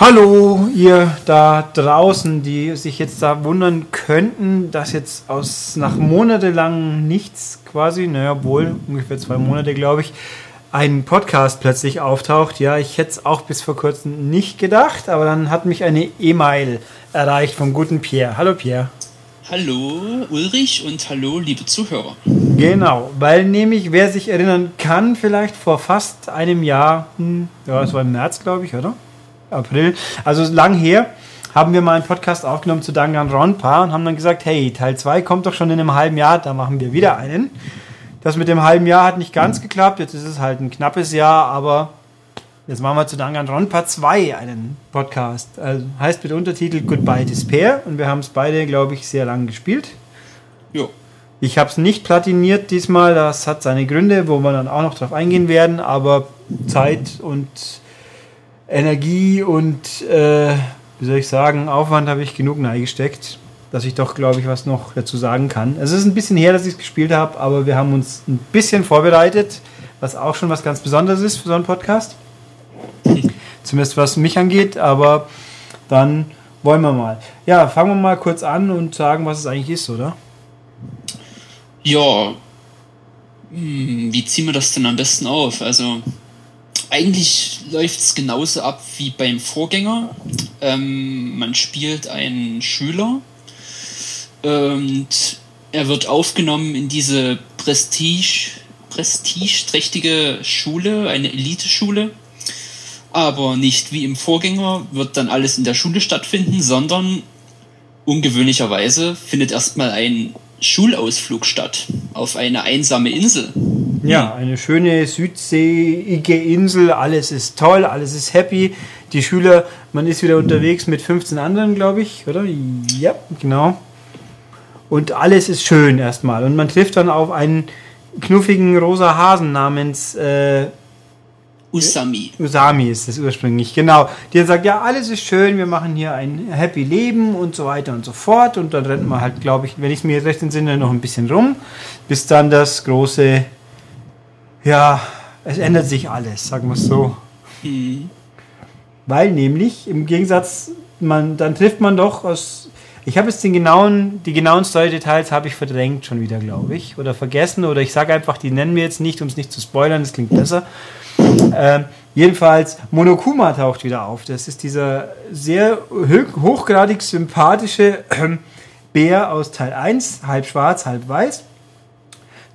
Hallo, ihr da draußen, die sich jetzt da wundern könnten, dass jetzt aus nach monatelang nichts quasi, naja, wohl ungefähr zwei Monate, glaube ich, ein Podcast plötzlich auftaucht. Ja, ich hätte es auch bis vor kurzem nicht gedacht, aber dann hat mich eine E-Mail erreicht vom guten Pierre. Hallo Pierre. Hallo Ulrich und hallo liebe Zuhörer. Genau, weil nämlich, wer sich erinnern kann, vielleicht vor fast einem Jahr, hm, ja, es war im März, glaube ich, oder? April, also lang her, haben wir mal einen Podcast aufgenommen zu Danganronpa und haben dann gesagt, hey, Teil 2 kommt doch schon in einem halben Jahr, da machen wir wieder einen. Das mit dem halben Jahr hat nicht ganz geklappt, jetzt ist es halt ein knappes Jahr, aber jetzt machen wir zu Danganronpa 2 einen Podcast. Also heißt mit Untertitel Goodbye Despair und wir haben es beide, glaube ich, sehr lang gespielt. Jo. Ich habe es nicht platiniert diesmal, das hat seine Gründe, wo wir dann auch noch drauf eingehen werden, aber Zeit und Energie und, äh, wie soll ich sagen, Aufwand habe ich genug gesteckt, dass ich doch, glaube ich, was noch dazu sagen kann. Es ist ein bisschen her, dass ich es gespielt habe, aber wir haben uns ein bisschen vorbereitet, was auch schon was ganz Besonderes ist für so einen Podcast. Zumindest was mich angeht, aber dann wollen wir mal. Ja, fangen wir mal kurz an und sagen, was es eigentlich ist, oder? Ja, hm, wie ziehen wir das denn am besten auf? Also, eigentlich läuft es genauso ab wie beim Vorgänger. Ähm, man spielt einen Schüler und er wird aufgenommen in diese Prestige, prestigeträchtige Schule, eine Eliteschule. Aber nicht wie im Vorgänger wird dann alles in der Schule stattfinden, sondern ungewöhnlicherweise findet erstmal ein Schulausflug statt auf eine einsame Insel. Ja, eine schöne südseeige Insel, alles ist toll, alles ist happy. Die Schüler, man ist wieder unterwegs mit 15 anderen, glaube ich, oder? Ja, genau. Und alles ist schön erstmal. Und man trifft dann auf einen knuffigen rosa Hasen namens äh, Usami. Usami ist das ursprünglich, genau. Die sagt, ja, alles ist schön, wir machen hier ein happy Leben und so weiter und so fort. Und dann rennt man halt, glaube ich, wenn ich es mir jetzt recht entsinne, noch ein bisschen rum, bis dann das große, ja, es ändert sich alles, sagen wir es so. Mhm. Weil nämlich, im Gegensatz, man, dann trifft man doch aus, ich habe jetzt den genauen, die genauen Story-Details habe ich verdrängt schon wieder, glaube ich, oder vergessen, oder ich sage einfach, die nennen wir jetzt nicht, um es nicht zu spoilern, das klingt besser. Ähm, jedenfalls, Monokuma taucht wieder auf. Das ist dieser sehr hochgradig sympathische äh, Bär aus Teil 1, halb schwarz, halb weiß,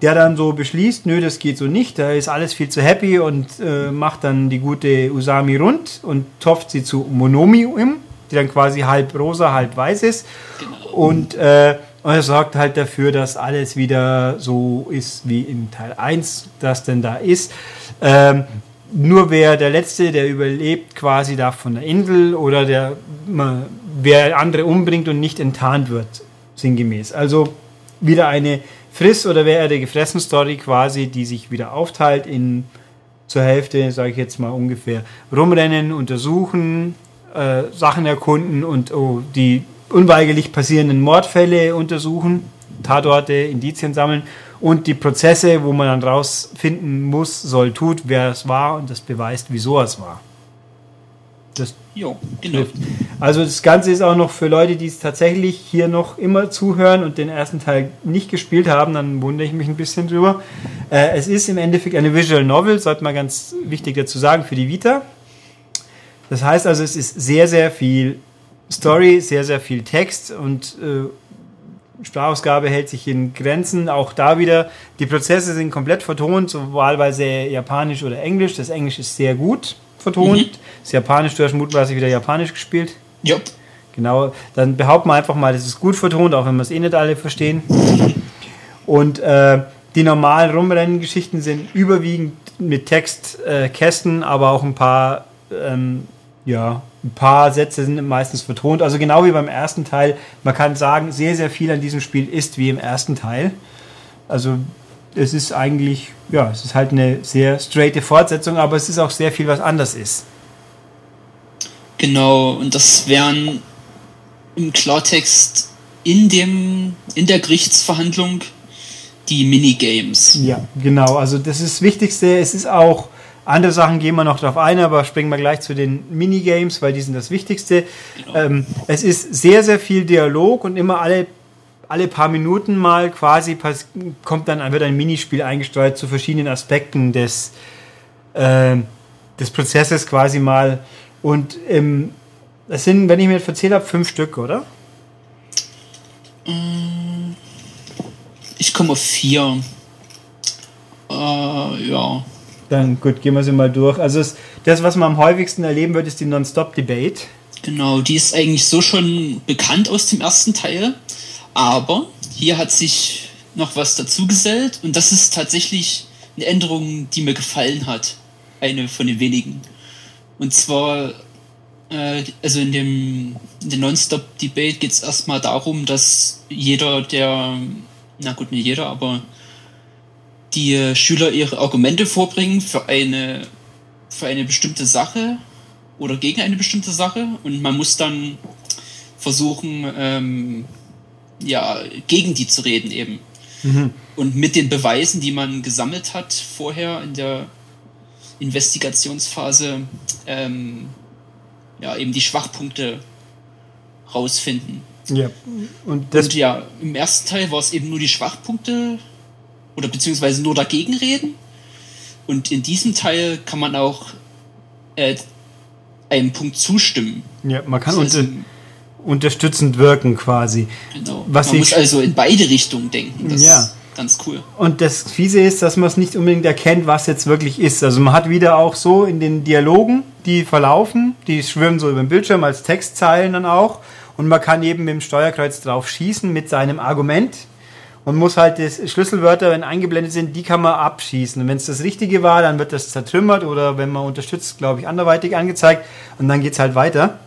der dann so beschließt, nö, das geht so nicht, da ist alles viel zu happy und äh, macht dann die gute Usami rund und topft sie zu Monomi um, die dann quasi halb rosa, halb weiß ist. Und, äh, und er sorgt halt dafür, dass alles wieder so ist wie in Teil 1, das denn da ist. Ähm, nur wer der Letzte, der überlebt, quasi darf von der Insel oder der, wer andere umbringt und nicht enttarnt wird, sinngemäß. Also wieder eine Friss- oder wer er gefressen Story quasi, die sich wieder aufteilt in zur Hälfte, sage ich jetzt mal ungefähr, rumrennen, untersuchen, äh, Sachen erkunden und oh, die unweigerlich passierenden Mordfälle untersuchen, Tatorte, Indizien sammeln und die Prozesse, wo man dann rausfinden muss, soll, tut, wer es war und das beweist, wieso es war. Jo, genau. Also das Ganze ist auch noch für Leute, die es tatsächlich hier noch immer zuhören und den ersten Teil nicht gespielt haben, dann wundere ich mich ein bisschen drüber. Äh, es ist im Endeffekt eine Visual Novel, sollte man ganz wichtig dazu sagen, für die Vita. Das heißt also, es ist sehr, sehr viel Story, sehr, sehr viel Text und äh, Sprachausgabe hält sich in Grenzen. Auch da wieder, die Prozesse sind komplett vertont, so wahlweise Japanisch oder Englisch. Das Englisch ist sehr gut vertont. Mhm. Das Japanisch, du hast mutmaßlich wieder Japanisch gespielt. Ja. Genau, dann behaupten wir einfach mal, das ist gut vertont, auch wenn wir es eh nicht alle verstehen. Und äh, die normalen Rumrennen-Geschichten sind überwiegend mit Textkästen, äh, aber auch ein paar ähm, ja, ein paar Sätze sind meistens vertont. Also genau wie beim ersten Teil. Man kann sagen, sehr, sehr viel an diesem Spiel ist wie im ersten Teil. Also es ist eigentlich, ja, es ist halt eine sehr straighte Fortsetzung, aber es ist auch sehr viel, was anders ist. Genau, und das wären im Klartext in, dem, in der Gerichtsverhandlung die Minigames. Ja, genau. Also das ist das Wichtigste. Es ist auch Andere Sachen gehen wir noch drauf ein, aber springen wir gleich zu den Minigames, weil die sind das Wichtigste. Genau. Ähm, es ist sehr, sehr viel Dialog und immer alle, alle paar Minuten mal quasi kommt dann, wird ein Minispiel eingesteuert zu verschiedenen Aspekten des, äh, des Prozesses quasi mal. Und ähm, das sind, wenn ich mir jetzt erzählt habe, fünf Stück, oder? Ich komme auf vier. Äh, ja. Dann gut, gehen wir sie mal durch. Also es, das, was man am häufigsten erleben wird, ist die Non-Stop-Debate. Genau, die ist eigentlich so schon bekannt aus dem ersten Teil. Aber hier hat sich noch was dazugesellt und das ist tatsächlich eine Änderung, die mir gefallen hat. Eine von den wenigen. Und zwar, äh, also in dem in der Non-Stop-Debate geht es erstmal darum, dass jeder, der, na gut, nicht jeder, aber die Schüler ihre Argumente vorbringen für eine, für eine bestimmte Sache oder gegen eine bestimmte Sache und man muss dann versuchen, ähm, ja, gegen die zu reden eben. Mhm. Und mit den Beweisen, die man gesammelt hat vorher in der Investigationsphase, ähm, ja, eben die Schwachpunkte rausfinden. Ja. Und, und ja, im ersten Teil war es eben nur die Schwachpunkte oder beziehungsweise nur dagegen reden. Und in diesem Teil kann man auch äh, einem Punkt zustimmen. Ja, man kann das unter, unterstützend wirken quasi. Genau. Was man muss also in beide Richtungen denken. Das ja. ist ganz cool. Und das Fiese ist, dass man es nicht unbedingt erkennt, was jetzt wirklich ist. Also man hat wieder auch so in den Dialogen, die verlaufen, die schwimmen so über den Bildschirm als Textzeilen dann auch. Und man kann eben mit dem Steuerkreuz drauf schießen mit seinem Argument und muss halt die Schlüsselwörter, wenn eingeblendet sind, die kann man abschießen. Und wenn es das Richtige war, dann wird das zertrümmert oder wenn man unterstützt, glaube ich, anderweitig angezeigt und dann geht es halt weiter.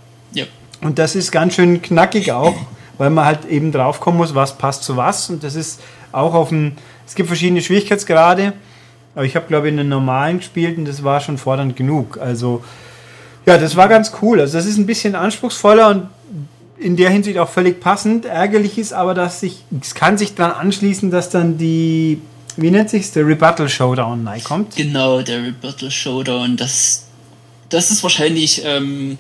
Und das ist ganz schön knackig auch, weil man halt eben draufkommen muss, was passt zu was. Und das ist auch auf dem, es gibt verschiedene Schwierigkeitsgrade, aber ich habe, glaube ich, in den normalen gespielt und das war schon fordernd genug. Also, ja, das war ganz cool. Also, das ist ein bisschen anspruchsvoller und in der Hinsicht auch völlig passend. Ärgerlich ist aber, dass sich, es kann sich dann anschließen, dass dann die, wie nennt sich der Rebuttal Showdown neu kommt. Genau, der Rebuttal Showdown, das, das ist wahrscheinlich ähm,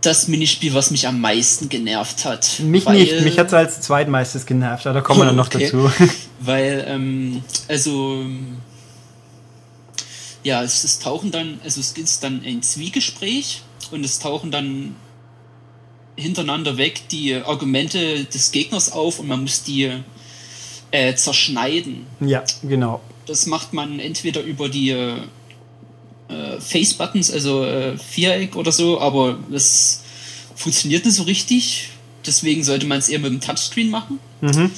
das Minispiel, was mich am meisten genervt hat. Mich weil, nicht, mich hat es als zweitmeistes genervt, aber da kommen wir dann noch okay. dazu. Weil, ähm, also, ja, es, es tauchen dann, also es gibt dann ein Zwiegespräch und es tauchen dann hintereinander weg die Argumente des Gegners auf und man muss die äh, zerschneiden. Ja, genau. Das macht man entweder über die äh, Face-Buttons, also äh, Viereck oder so, aber das funktioniert nicht so richtig. Deswegen sollte man es eher mit dem Touchscreen machen. Mhm.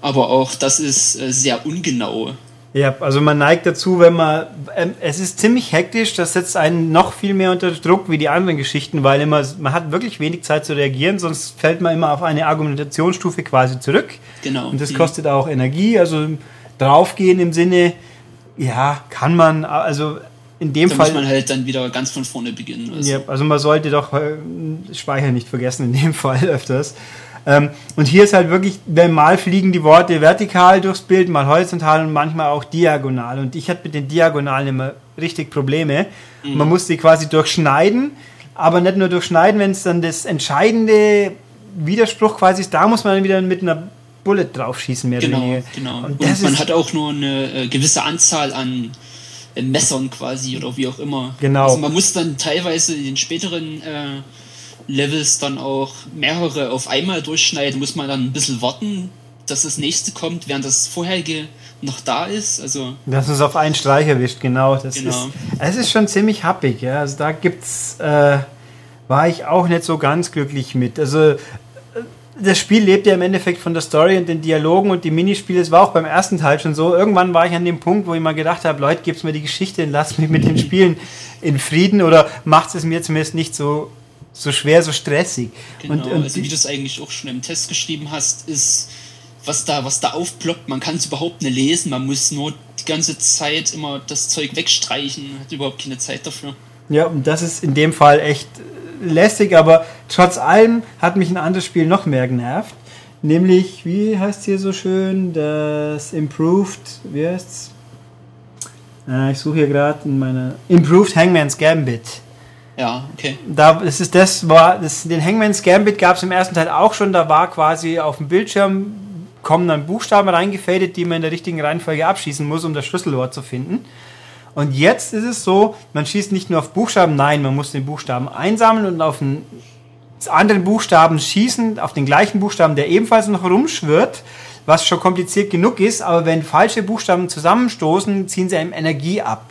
Aber auch das ist äh, sehr ungenau. Ja, also man neigt dazu, wenn man. Ähm, es ist ziemlich hektisch, das setzt einen noch viel mehr unter Druck wie die anderen Geschichten, weil immer, man hat wirklich wenig Zeit zu reagieren, sonst fällt man immer auf eine Argumentationsstufe quasi zurück. Genau. Und das kostet auch Energie. Also draufgehen im Sinne, ja, kann man, also in dem da Fall. muss man halt dann wieder ganz von vorne beginnen. Also. Ja, also man sollte doch äh, Speicher nicht vergessen, in dem Fall öfters. Ähm, und hier ist halt wirklich, mal fliegen die Worte vertikal durchs Bild, mal horizontal und manchmal auch diagonal. Und ich hatte mit den Diagonalen immer richtig Probleme. Mhm. Man musste quasi durchschneiden, aber nicht nur durchschneiden, wenn es dann das entscheidende Widerspruch quasi ist, da muss man dann wieder mit einer Bullet draufschießen, mehr genau, oder weniger. Genau. Und, und man hat auch nur eine äh, gewisse Anzahl an Messern quasi oder wie auch immer. Genau. Also man muss dann teilweise in den späteren äh, Levels dann auch mehrere auf einmal durchschneiden, muss man dann ein bisschen warten, dass das nächste kommt, während das vorherige noch da ist. Also dass es auf einen Streich erwischt, genau. Das genau. Ist, es ist schon ziemlich happig, ja. Also da gibt's, äh, war ich auch nicht so ganz glücklich mit. Also das Spiel lebt ja im Endeffekt von der Story und den Dialogen und die Minispiele. Es war auch beim ersten Teil schon so. Irgendwann war ich an dem Punkt, wo ich mal gedacht habe, Leute, gibt's mir die Geschichte und lasst mich mit den Spielen in Frieden oder macht es mir zumindest nicht so so schwer, so stressig. Genau, und, und also wie du es eigentlich auch schon im Test geschrieben hast, ist, was da, was da aufploppt, man kann es überhaupt nicht lesen, man muss nur die ganze Zeit immer das Zeug wegstreichen, hat überhaupt keine Zeit dafür. Ja, und das ist in dem Fall echt lästig, aber trotz allem hat mich ein anderes Spiel noch mehr genervt. Nämlich, wie heißt es hier so schön, das Improved, wie heißt's? Äh, ich suche hier gerade in meiner Improved Hangman's Gambit. Ja, okay. Da, das ist das, war, das, den Hangman's Gambit gab es im ersten Teil auch schon. Da war quasi auf dem Bildschirm, kommen dann Buchstaben reingefadet, die man in der richtigen Reihenfolge abschießen muss, um das Schlüsselwort zu finden. Und jetzt ist es so, man schießt nicht nur auf Buchstaben, nein, man muss den Buchstaben einsammeln und auf einen anderen Buchstaben schießen, auf den gleichen Buchstaben, der ebenfalls noch rumschwirrt, was schon kompliziert genug ist, aber wenn falsche Buchstaben zusammenstoßen, ziehen sie einem Energie ab.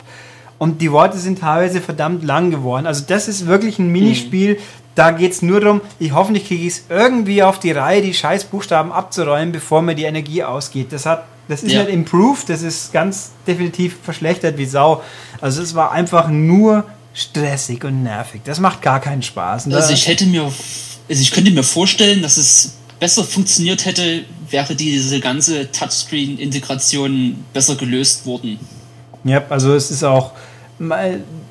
Und die Worte sind teilweise verdammt lang geworden. Also das ist wirklich ein Minispiel. Mhm. Da geht es nur darum, ich hoffentlich kriege ich es irgendwie auf die Reihe, die scheiß Buchstaben abzuräumen, bevor mir die Energie ausgeht. Das hat, das ist ja. nicht improved, das ist ganz definitiv verschlechtert wie Sau. Also es war einfach nur stressig und nervig. Das macht gar keinen Spaß. Ne? Also ich hätte mir, also ich könnte mir vorstellen, dass es besser funktioniert hätte, wäre diese ganze Touchscreen-Integration besser gelöst worden. Ja, also es ist auch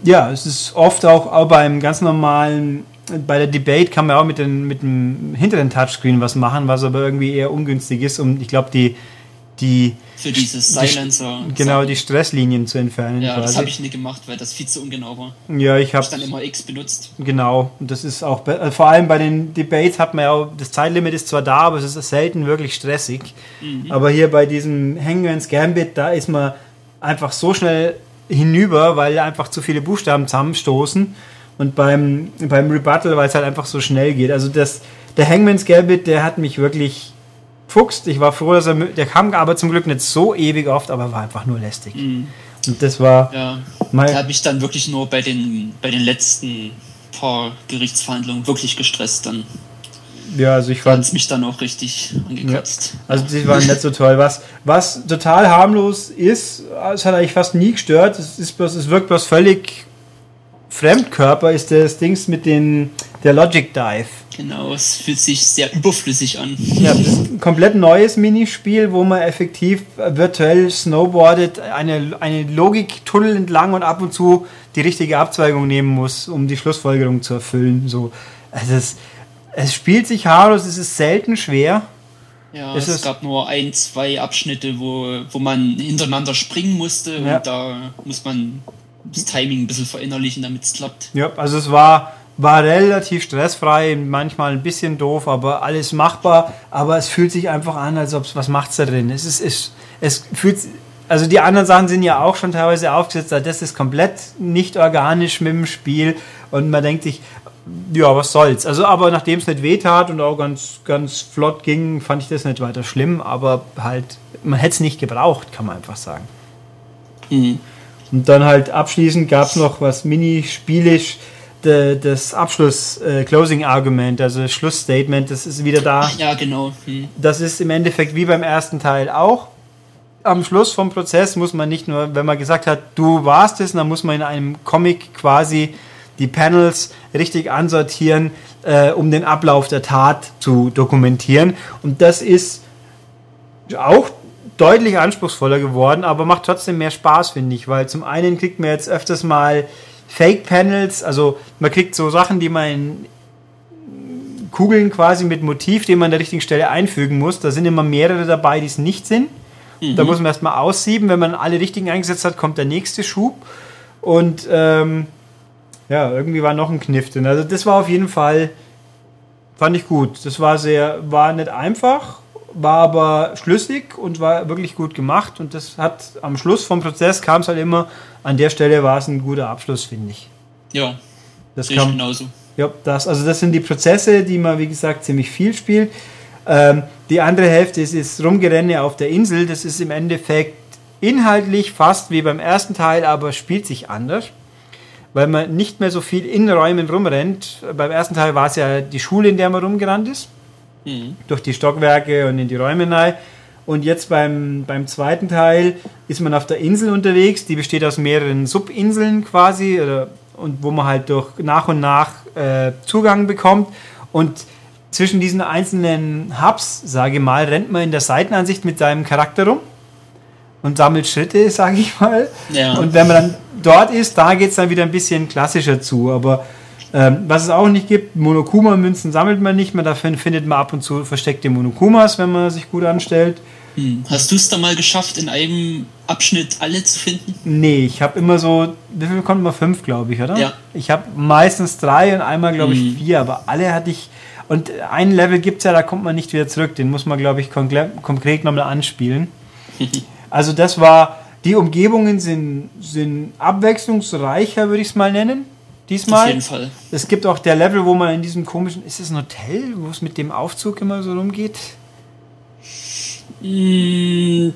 ja, es ist oft auch, auch beim ganz normalen, bei der Debate kann man auch mit, den, mit dem hinteren Touchscreen was machen, was aber irgendwie eher ungünstig ist, um, ich glaube, die, die für dieses Silencer. Die, genau, die Stresslinien zu entfernen. Ja, quasi. das habe ich nie gemacht, weil das viel zu ungenau war. Ja, ich habe dann immer X benutzt. Genau, und das ist auch äh, vor allem bei den Debates hat man ja auch das Zeitlimit ist zwar da, aber es ist selten wirklich stressig. Mhm. Aber hier bei diesem Hangman's Gambit, da ist man einfach so schnell hinüber, weil einfach zu viele Buchstaben zusammenstoßen. Und beim, beim Rebuttal, weil es halt einfach so schnell geht. Also das, der Hangman's Gambit, der hat mich wirklich fuchst. Ich war froh, dass er, der kam aber zum Glück nicht so ewig oft, aber war einfach nur lästig. Mhm. Und das war. Ja, da habe ich dann wirklich nur bei den, bei den letzten paar Gerichtsverhandlungen wirklich gestresst dann. Ja, also ich fand mich dann auch richtig angekratzt. Ja, also die waren nicht so toll. Was, was total harmlos ist, es hat eigentlich fast nie gestört. Es, ist bloß, es wirkt bloß völlig Fremdkörper, ist das Dings mit den, der Logic Dive. Genau, es fühlt sich sehr überflüssig an. Ja, das ist ein komplett neues Minispiel, wo man effektiv virtuell snowboardet, eine, eine Logiktunnel entlang und ab und zu die richtige Abzweigung nehmen muss, um die Schlussfolgerung zu erfüllen. So, also es, es spielt sich harmlos, es ist selten schwer. Ja, es, es gab nur ein, zwei Abschnitte, wo, wo man hintereinander springen musste ja. und da muss man das Timing ein bisschen verinnerlichen, damit es klappt. Ja, also es war, war relativ stressfrei, manchmal ein bisschen doof, aber alles machbar. Aber es fühlt sich einfach an, als ob es was macht da drin. Es ist, es, es fühlt also die anderen Sachen sind ja auch schon teilweise aufgesetzt, das ist komplett nicht organisch mit dem Spiel und man denkt sich, ja, was soll's. Also, aber nachdem es nicht wehtat und auch ganz, ganz flott ging, fand ich das nicht weiter schlimm, aber halt, man hätte es nicht gebraucht, kann man einfach sagen. Mhm. Und dann halt abschließend gab es noch was mini-spielisch, das Abschluss-Closing-Argument, äh, also Schlussstatement, das ist wieder da. Ach ja, genau. Mhm. Das ist im Endeffekt wie beim ersten Teil auch. Am Schluss vom Prozess muss man nicht nur, wenn man gesagt hat, du warst es, dann muss man in einem Comic quasi die Panels richtig ansortieren, äh, um den Ablauf der Tat zu dokumentieren. Und das ist auch deutlich anspruchsvoller geworden, aber macht trotzdem mehr Spaß, finde ich, weil zum einen kriegt man jetzt öfters mal Fake-Panels, also man kriegt so Sachen, die man in Kugeln quasi mit Motiv, den man an der richtigen Stelle einfügen muss. Da sind immer mehrere dabei, die es nicht sind. Mhm. Da muss man erstmal aussieben. Wenn man alle richtigen eingesetzt hat, kommt der nächste Schub. Und ähm, ja, irgendwie war noch ein Kniff drin. Also das war auf jeden Fall, fand ich gut. Das war sehr, war nicht einfach, war aber schlüssig und war wirklich gut gemacht. Und das hat am Schluss vom Prozess kam es halt immer, an der Stelle war es ein guter Abschluss, finde ich. Ja, das kam genauso. Ja, das, also das sind die Prozesse, die man, wie gesagt, ziemlich viel spielt. Ähm, die andere Hälfte ist, ist Rumgerenne auf der Insel. Das ist im Endeffekt inhaltlich fast wie beim ersten Teil, aber spielt sich anders weil man nicht mehr so viel in Räumen rumrennt. Beim ersten Teil war es ja die Schule, in der man rumgerannt ist, mhm. durch die Stockwerke und in die Räume rein. Und jetzt beim, beim zweiten Teil ist man auf der Insel unterwegs, die besteht aus mehreren Subinseln quasi, oder, und wo man halt durch nach und nach äh, Zugang bekommt. Und zwischen diesen einzelnen Hubs, sage ich mal, rennt man in der Seitenansicht mit seinem Charakter rum und sammelt Schritte, sage ich mal. Ja. Und wenn man dann dort ist, da geht es dann wieder ein bisschen klassischer zu. Aber ähm, was es auch nicht gibt, Monokuma-Münzen sammelt man nicht mehr, dafür findet man ab und zu versteckte Monokumas, wenn man sich gut anstellt. Hm. Hast du es da mal geschafft, in einem Abschnitt alle zu finden? Nee, ich habe immer so, wie viel kommt immer? Fünf, glaube ich, oder? Ja. Ich habe meistens drei und einmal, glaube ich, Mhm. vier, aber alle hatte ich. Und ein Level gibt es ja, da kommt man nicht wieder zurück. Den muss man, glaube ich, konkret, konkret nochmal anspielen. also, das war. Die Umgebungen sind, sind abwechslungsreicher, würde ich es mal nennen. Diesmal. Auf jeden Fall. Es gibt auch der Level, wo man in diesem komischen. Ist es ein Hotel, wo es mit dem Aufzug immer so rumgeht? Mm,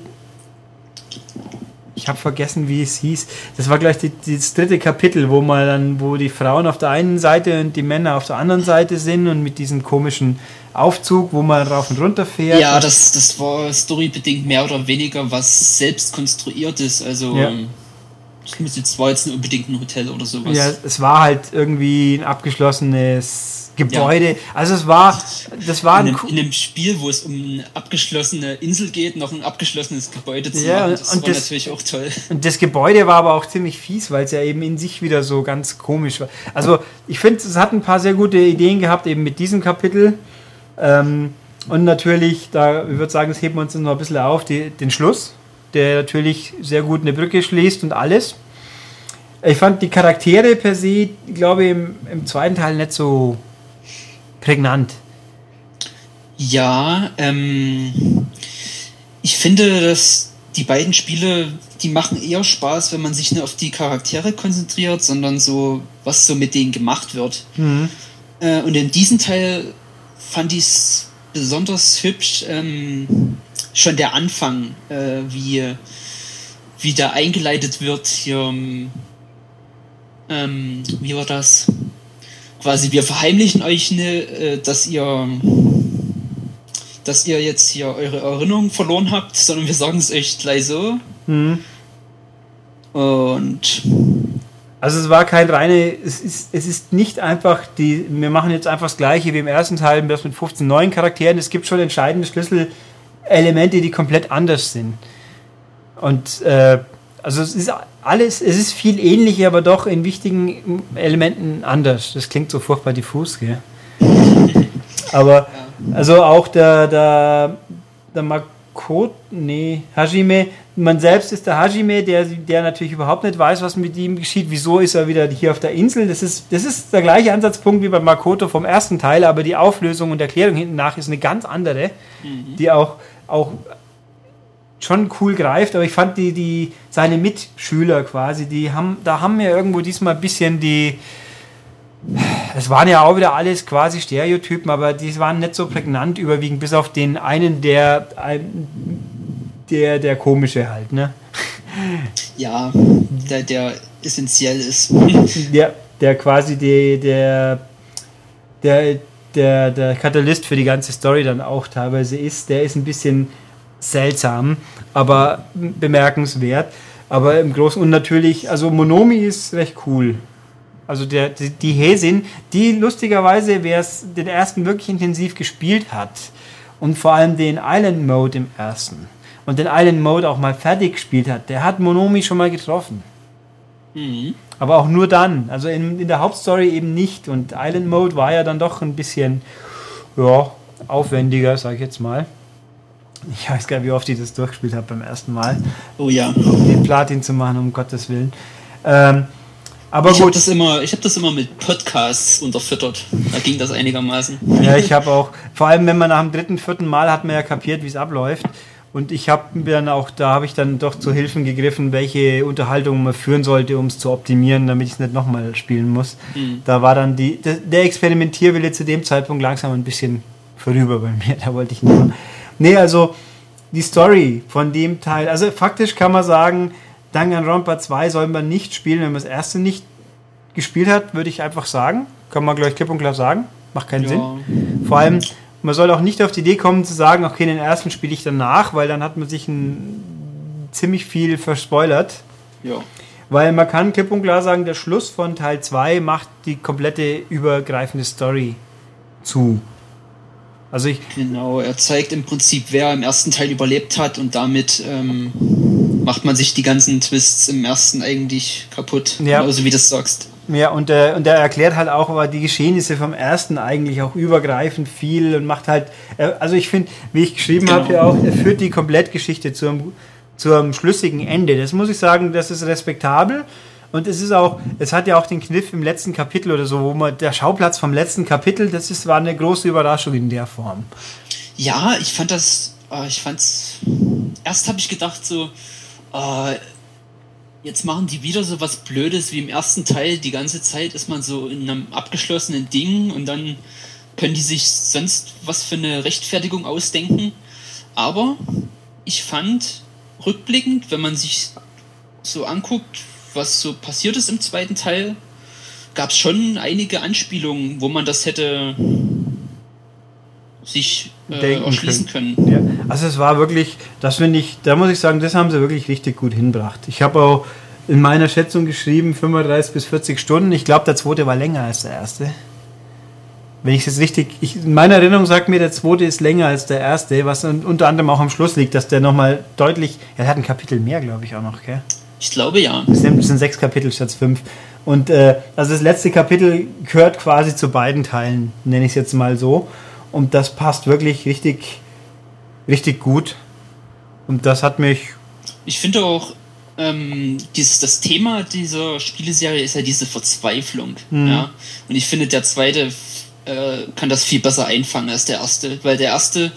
Ich habe vergessen, wie es hieß. Das war gleich die, das dritte Kapitel, wo man dann, wo die Frauen auf der einen Seite und die Männer auf der anderen Seite sind und mit diesem komischen Aufzug, wo man rauf und runter fährt. Ja, das, das war storybedingt mehr oder weniger was selbst konstruiert ist. Also, Ja. ähm, es muss jetzt, war jetzt nicht unbedingt ein Hotel oder sowas. Ja, es war halt irgendwie ein abgeschlossenes Gebäude. Also es war, das war in, ein einem, in einem Spiel, wo es um eine abgeschlossene Insel geht, noch ein abgeschlossenes Gebäude zu Ja, machen, das und war das- natürlich auch toll. Und das Gebäude war aber auch ziemlich fies, weil es ja eben in sich wieder so ganz komisch war. Also ich finde, es hat ein paar sehr gute Ideen gehabt, eben mit diesem Kapitel. Ähm, und natürlich, da ich würde sagen, das heben wir uns noch ein bisschen auf, die, den Schluss, der natürlich sehr gut eine Brücke schließt und alles. Ich fand die Charaktere per se, glaube ich, im, im zweiten Teil nicht so prägnant. Ja, ähm, ich finde, dass die beiden Spiele, die machen eher Spaß, wenn man sich nicht auf die Charaktere konzentriert, sondern so, was so mit denen gemacht wird. Äh, und in diesem Teil fand ich es besonders hübsch, ähm, schon der Anfang, äh, wie, wie da eingeleitet wird hier, ähm, ähm, wie war das? Quasi, wir verheimlichen euch ne, äh, dass ihr dass ihr jetzt hier eure Erinnerung verloren habt, sondern wir sagen es euch gleich so. Mhm. Und Also es war kein reine, es ist, es ist nicht einfach die, wir machen jetzt einfach das gleiche wie im ersten Teil, das mit 15 neuen Charakteren. Es gibt schon entscheidende Schlüsselelemente, die komplett anders sind. Und äh, also es ist alles, es ist viel ähnlich, aber doch in wichtigen Elementen anders. Das klingt so furchtbar diffus, gell? Aber also auch der, der, der Makoto, nee, Hajime, man selbst ist der Hajime, der, der natürlich überhaupt nicht weiß, was mit ihm geschieht. Wieso ist er wieder hier auf der Insel? Das ist, das ist der gleiche Ansatzpunkt wie bei Makoto vom ersten Teil, aber die Auflösung und Erklärung hinten nach ist eine ganz andere, die auch, auch schon cool greift, aber ich fand die, die, seine Mitschüler quasi, die haben, da haben mir irgendwo diesmal ein bisschen die, es waren ja auch wieder alles quasi Stereotypen, aber die waren nicht so prägnant überwiegend, bis auf den einen, der, der, der komische halt, ne? ja, der, der essentiell ist. Der, der quasi die, der, der, der, der Katalyst für die ganze Story dann auch teilweise ist, der ist ein bisschen seltsam, aber bemerkenswert. Aber im Großen und natürlich, also Monomi ist recht cool. Also der, die, die Häsin, die lustigerweise, wer es den ersten wirklich intensiv gespielt hat und vor allem den Island Mode im ersten und den Island Mode auch mal fertig gespielt hat, der hat Monomi schon mal getroffen. Mhm. Aber auch nur dann. Also in, in der Hauptstory eben nicht. Und Island Mode war ja dann doch ein bisschen ja, aufwendiger, sag ich jetzt mal. Ich weiß gar nicht, wie oft ich das durchgespielt habe beim ersten Mal, Oh ja. um den Platin zu machen, um Gottes Willen. Ähm, aber Ich habe gut, das, immer- ich hab das immer mit Podcasts unterfüttert. Da ging das einigermaßen. ja, ich habe auch, vor allem wenn man nach dem dritten, vierten Mal hat man ja kapiert, wie es abläuft. Und ich habe dann auch, da habe ich dann doch zu Hilfen gegriffen, welche Unterhaltung man führen sollte, um es zu optimieren, damit ich es nicht nochmal spielen muss. Mhm. Da war dann die, der, Experimentierwille zu dem Zeitpunkt langsam ein bisschen vorüber bei mir. Da wollte ich mehr. Nee, also die Story von dem Teil, also faktisch kann man sagen, Danganronpa 2 soll man nicht spielen, wenn man das erste nicht gespielt hat, würde ich einfach sagen. Kann man gleich klipp und klar sagen. Macht keinen Sinn. Ja. Vor allem, man soll auch nicht auf die Idee kommen zu sagen, okay, den ersten spiele ich danach, weil dann hat man sich ein, ziemlich viel verspoilert. ja. Weil man kann klipp und klar sagen, der Schluss von Teil 2 macht die komplette übergreifende Story zu. Also ich, Genau, er zeigt im Prinzip, wer im ersten Teil überlebt hat und damit ähm, macht man sich die ganzen Twists im ersten eigentlich kaputt. Ja. Genauso wie du sagst. Ja, und, äh, und er erklärt halt auch aber die Geschehnisse vom ersten eigentlich auch übergreifend viel und macht halt, äh, also ich finde, wie ich geschrieben Genau. habe ja auch, er führt die Komplettgeschichte zu einem zum schlüssigen Ende. Das muss ich sagen, das ist respektabel. Und es ist auch, es hat ja auch den Kniff im letzten Kapitel oder so, wo man der Schauplatz vom letzten Kapitel, das ist, war eine große Überraschung in der Form. Ja, ich fand das, äh, ich fand's, erst habe ich gedacht so, äh, jetzt machen die wieder so was Blödes wie im ersten Teil. Die ganze Zeit ist man so in einem abgeschlossenen Ding und dann können die sich sonst was für eine Rechtfertigung ausdenken. Aber ich fand rückblickend, wenn man sich so anguckt, was so passiert ist im zweiten Teil, gab es schon einige Anspielungen, wo man das hätte sich äh, erschließen können. können. Ja. Also es war wirklich, das finde ich, da muss ich sagen, das haben sie wirklich richtig gut hinbracht. Ich habe auch in meiner Schätzung geschrieben 35 bis 40 Stunden. Ich glaube, der zweite war länger als der erste. Wenn ich es jetzt richtig, ich, in meiner Erinnerung sagt mir, der zweite ist länger als der erste, was unter anderem auch am Schluss liegt, dass der nochmal deutlich, er hat ein Kapitel mehr, glaube ich, auch noch, gell? Ich glaube ja. Es sind, sind sechs Kapitel statt fünf. Und äh, also das letzte Kapitel gehört quasi zu beiden Teilen, nenne ich es jetzt mal so. Und das passt wirklich richtig, richtig gut. Und das hat mich. Ich finde auch, ähm, dieses, das Thema dieser Spieleserie ist ja diese Verzweiflung. Mhm. Ja? Und ich finde, der zweite äh, kann das viel besser einfangen als der erste. Weil der erste,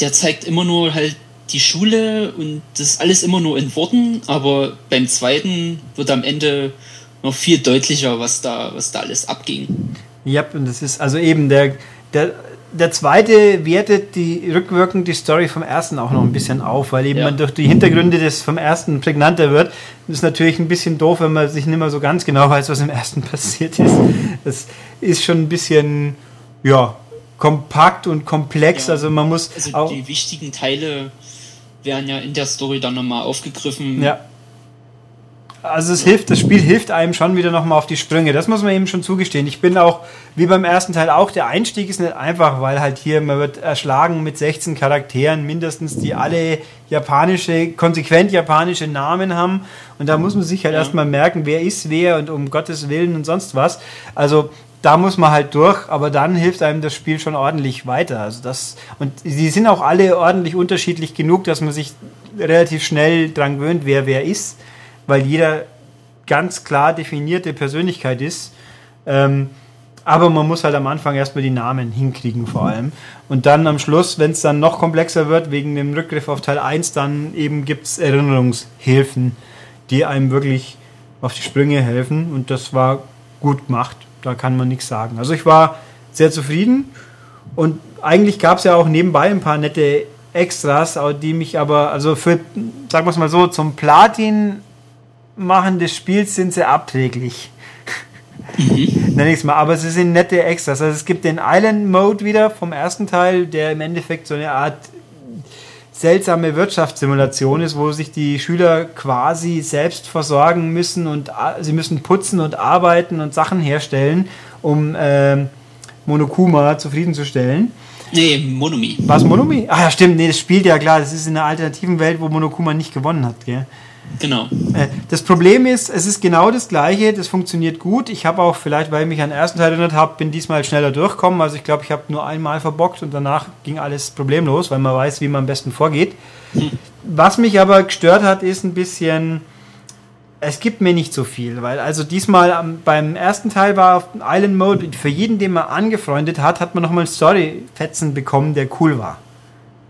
der zeigt immer nur halt die Schule und das ist alles immer nur in Worten, aber beim zweiten wird am Ende noch viel deutlicher, was da, was da alles abging. Ja, und das ist also eben der, der, der zweite wertet die rückwirkend die Story vom ersten auch noch ein bisschen auf, weil eben ja. man durch die Hintergründe des vom ersten prägnanter wird. Das ist natürlich ein bisschen doof, wenn man sich nicht mehr so ganz genau weiß, was im ersten passiert ist. Das ist schon ein bisschen, ja, kompakt und komplex. Ja. Also man muss. Also auch die wichtigen Teile werden ja in der Story dann nochmal aufgegriffen. Ja. Also es hilft, das Spiel hilft einem schon wieder nochmal auf die Sprünge. Das muss man eben schon zugestehen. Ich bin auch, wie beim ersten Teil auch, der Einstieg ist nicht einfach, weil halt hier, man wird erschlagen mit 16 Charakteren, mindestens, die alle japanische, konsequent japanische Namen haben. Und da muss man sich halt ja. erstmal merken, wer ist wer und um Gottes Willen und sonst was. Also da muss man halt durch, aber dann hilft einem das Spiel schon ordentlich weiter. Also das, und sie sind auch alle ordentlich unterschiedlich genug, dass man sich relativ schnell dran gewöhnt, wer wer ist, weil jeder ganz klar definierte Persönlichkeit ist. Ähm, aber man muss halt am Anfang erstmal die Namen hinkriegen vor allem. Und dann am Schluss, wenn es dann noch komplexer wird, wegen dem Rückgriff auf Teil 1, dann eben gibt es Erinnerungshilfen, die einem wirklich auf die Sprünge helfen. Und das war gut gemacht da kann man nichts sagen. Also ich war sehr zufrieden und eigentlich gab es ja auch nebenbei ein paar nette Extras, die mich aber, also für, sagen wir es mal so, zum Platin machen des Spiels sind sie abträglich. Mhm. Nenn ich es mal, aber es sind nette Extras. Also es gibt den Island Mode wieder vom ersten Teil, der im Endeffekt so eine Art seltsame Wirtschaftssimulation ist, wo sich die Schüler quasi selbst versorgen müssen und sie müssen putzen und arbeiten und Sachen herstellen, um äh, Monokuma zufriedenzustellen. Nee, Monomi. Was Monomi? Ach ja, stimmt, nee, das spielt ja klar, das ist in einer alternativen Welt, wo Monokuma nicht gewonnen hat, gell? Genau. Äh, das Problem ist, es ist genau das gleiche, das funktioniert gut. Ich habe auch vielleicht, weil ich mich an den ersten Teil erinnert habe, bin diesmal schneller durchgekommen. Also ich glaube, ich habe nur einmal verbockt und danach ging alles problemlos, weil man weiß, wie man am besten vorgeht. Hm. Was mich aber gestört hat, ist ein bisschen, es gibt mir nicht so viel, weil also diesmal beim ersten Teil war auf Island Mode, für jeden, den man angefreundet hat, hat man nochmal einen Story-Fetzen bekommen, der cool war.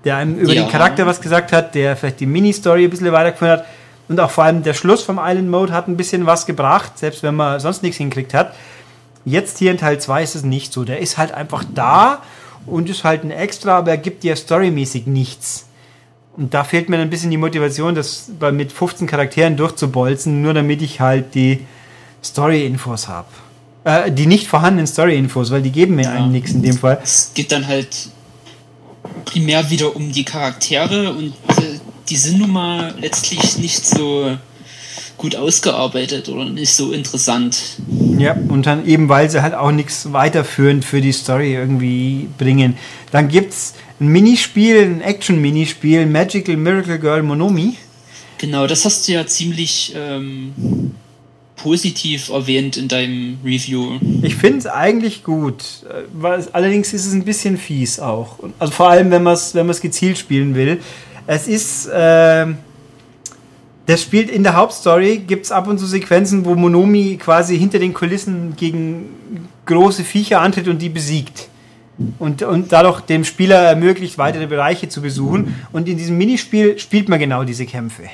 Der einem über ja. den Charakter was gesagt hat, der vielleicht die Mini-Story ein bisschen weitergeführt hat und auch vor allem der Schluss vom Island Mode hat ein bisschen was gebracht, selbst wenn man sonst nichts hinkriegt hat. Jetzt hier in Teil 2 ist es nicht so. Der ist halt einfach da und ist halt ein Extra, aber er gibt dir storymäßig nichts. Und da fehlt mir ein bisschen die Motivation, das mit 15 Charakteren durchzubolzen, nur damit ich halt die Story-Infos habe. Äh, die nicht vorhandenen Story-Infos, weil die geben mir ja. einem nichts in dem Fall. Es geht dann halt primär wieder um die Charaktere und äh, die sind nun mal letztlich nicht so gut ausgearbeitet oder nicht so interessant. Ja, und dann eben, weil sie halt auch nichts weiterführend für die Story irgendwie bringen. Dann gibt es ein Minispiel, ein Action-Minispiel, Magical Miracle Girl Monomi. Genau, das hast du ja ziemlich ähm, positiv erwähnt in deinem Review. Ich finde es eigentlich gut. Allerdings ist es ein bisschen fies auch. Also vor allem, wenn man es wenn gezielt spielen will. Es ist, äh, Das spielt in der Hauptstory, gibt es ab und zu Sequenzen, wo Monomi quasi hinter den Kulissen gegen große Viecher antritt und die besiegt. Und, und dadurch dem Spieler ermöglicht, weitere Bereiche zu besuchen. Und in diesem Minispiel spielt man genau diese Kämpfe.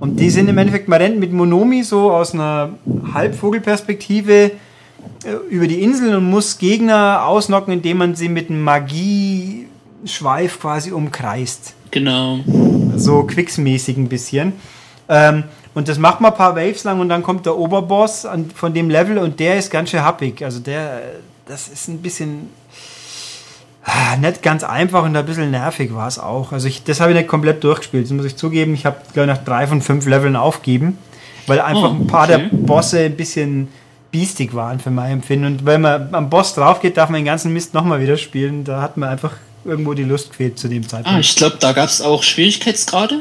Und die sind im Endeffekt, man rennt mit Monomi so aus einer Halbvogelperspektive äh, über die Inseln und muss Gegner ausnocken, indem man sie mit einem Magieschweif quasi umkreist. Genau. So Quicks-mäßig ein bisschen. Ähm, und das macht man ein paar Waves lang und dann kommt der Oberboss an, von dem Level und der ist ganz schön happig. Also der, das ist ein bisschen ah, nicht ganz einfach und ein bisschen nervig war es auch. Also ich, das habe ich nicht komplett durchgespielt, das muss ich zugeben. Ich habe, glaube ich, nach drei von fünf Leveln aufgeben, weil einfach oh, ein paar okay. der Bosse ein bisschen biestig waren für mein Empfinden. Und wenn man am Boss drauf geht, darf man den ganzen Mist nochmal wieder spielen. Da hat man einfach irgendwo die Lust gefehlt zu dem Zeitpunkt. Ah, ich glaube, da gab es auch Schwierigkeitsgrade.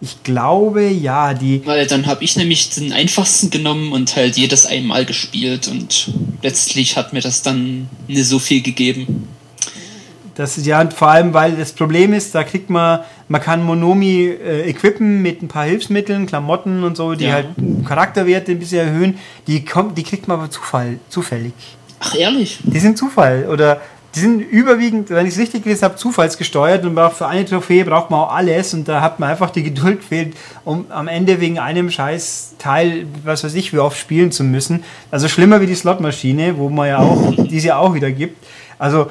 Ich glaube, ja, die. Weil dann habe ich nämlich den einfachsten genommen und halt jedes einmal gespielt und letztlich hat mir das dann nicht so viel gegeben. Das ist ja vor allem, weil das Problem ist, da kriegt man, man kann Monomi äh, equippen mit ein paar Hilfsmitteln, Klamotten und so, die ja. halt Charakterwerte ein bisschen erhöhen. Die, kommt, die kriegt man aber Zufall, zufällig. Ach, ehrlich? Die sind Zufall. Oder die sind überwiegend, wenn ich es richtig gelesen habe, zufallsgesteuert und für eine Trophäe braucht man auch alles und da hat man einfach die Geduld gefehlt, um am Ende wegen einem scheiß Teil, was weiß ich, wie oft spielen zu müssen. Also schlimmer wie die Slotmaschine, wo man ja auch, die es ja auch wieder gibt. Also,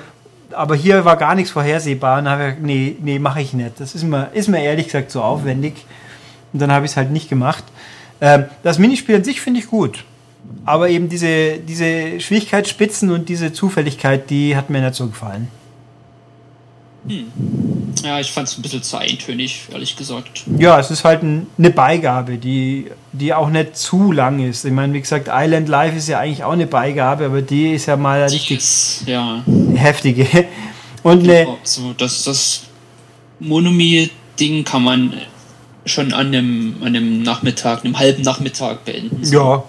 aber hier war gar nichts vorhersehbar und habe ich, nee, nee, mache ich nicht. Das ist mir, ist mir ehrlich gesagt zu aufwendig. Und dann habe ich es halt nicht gemacht. Ähm, das Minispiel an sich finde ich gut. Aber eben diese, diese Schwierigkeitsspitzen und diese Zufälligkeit, die hat mir nicht so gefallen. Hm. Ja, ich fand es ein bisschen zu eintönig, ehrlich gesagt. Ja, es ist halt ein, eine Beigabe, die, die auch nicht zu lang ist. Ich meine, wie gesagt, Island Life ist ja eigentlich auch eine Beigabe, aber die ist ja mal richtig ist, ja. heftige. Und eine, so, das, das Monomi-Ding kann man schon an einem, an einem Nachmittag, einem halben Nachmittag beenden. So. Ja,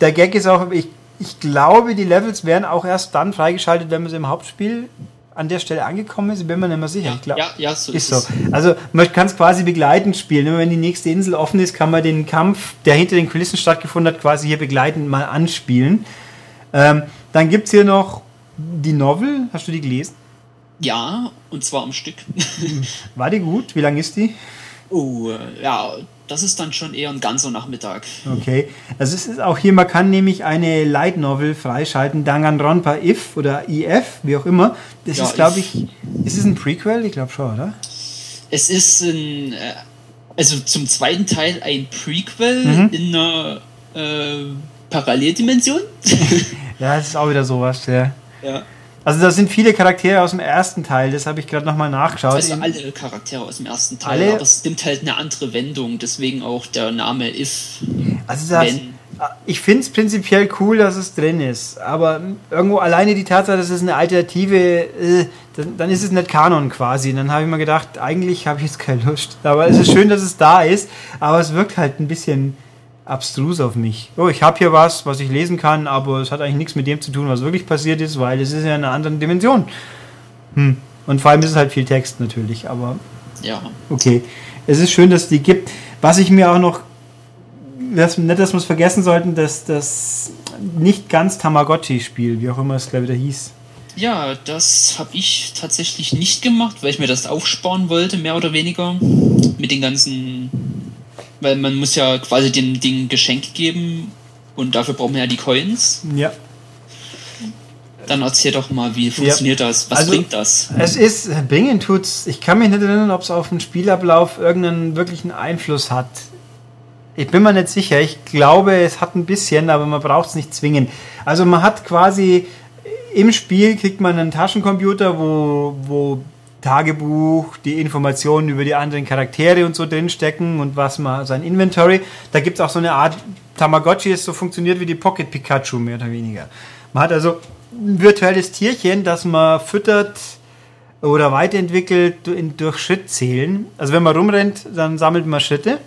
der Gag ist auch, ich, ich glaube, die Levels werden auch erst dann freigeschaltet, wenn man sie im Hauptspiel an der Stelle angekommen ist. Ich bin mir nicht mehr sicher. Ja, glaub, ja, ja, so ist, ist so. Also man kann es quasi begleitend spielen. Immer wenn die nächste Insel offen ist, kann man den Kampf, der hinter den Kulissen stattgefunden hat, quasi hier begleitend mal anspielen. Ähm, dann gibt es hier noch die Novel. Hast du die gelesen? Ja, und zwar am Stück. War die gut? Wie lang ist die? Oh, ja, das ist dann schon eher ein ganzer Nachmittag. Okay. Also es ist auch hier, man kann nämlich eine Light Novel freischalten, Danganronpa If oder IF, wie auch immer. Das ja, ist, glaube ich, ist es ein Prequel? Ich glaube schon, oder? Es ist ein, äh, also zum zweiten Teil ein Prequel mhm. in einer äh, Paralleldimension. ja, das ist auch wieder sowas, ja. Ja. Also da sind viele Charaktere aus dem ersten Teil, das habe ich gerade nochmal nachgeschaut. Also alle Charaktere aus dem ersten Teil, alle? aber es nimmt halt eine andere Wendung, deswegen auch der Name If. Also das, ich finde es prinzipiell cool, dass es drin ist, aber irgendwo alleine die Tatsache, dass es eine Alternative, äh, dann, dann, ist es nicht Kanon quasi. dann habe ich mir gedacht, eigentlich habe ich jetzt keine Lust. Aber es ist schön, dass es da ist, aber es wirkt halt ein bisschen abstrus auf mich. Oh, ich habe hier was, was ich lesen kann, aber es hat eigentlich nichts mit dem zu tun, was wirklich passiert ist, weil es ist ja in einer anderen Dimension. Hm. Und vor allem ist es halt viel Text natürlich, aber ja. Okay. Es ist schön, dass es die gibt. Was ich mir auch noch, das, nicht, dass wir es vergessen sollten, dass das nicht ganz Tamagotchi-Spiel, wie auch immer es gleich wieder hieß. Ja, das habe ich tatsächlich nicht gemacht, weil ich mir das aufsparen wollte, mehr oder weniger. Mit den ganzen weil man muss ja quasi dem Ding Geschenk geben und dafür braucht man ja die Coins. Ja. Dann erzähl doch mal, wie funktioniert ja. das? Was also, bringt das? Es ist, bringen tut's, ich kann mich nicht erinnern, ob es auf den Spielablauf irgendeinen wirklichen Einfluss hat. Ich bin mir nicht sicher. Ich glaube, es hat ein bisschen, aber man braucht es nicht zwingend. Also man hat quasi im Spiel kriegt man einen Taschencomputer, wo, wo Tagebuch, die Informationen über die anderen Charaktere und so drinstecken und was man, sein Inventory. Da gibt es auch so eine Art Tamagotchi, das so funktioniert wie die Pocket Pikachu, mehr oder weniger. Man hat also ein virtuelles Tierchen, das man füttert oder weiterentwickelt durch Schrittzählen. Also wenn man rumrennt, dann sammelt man Schritte.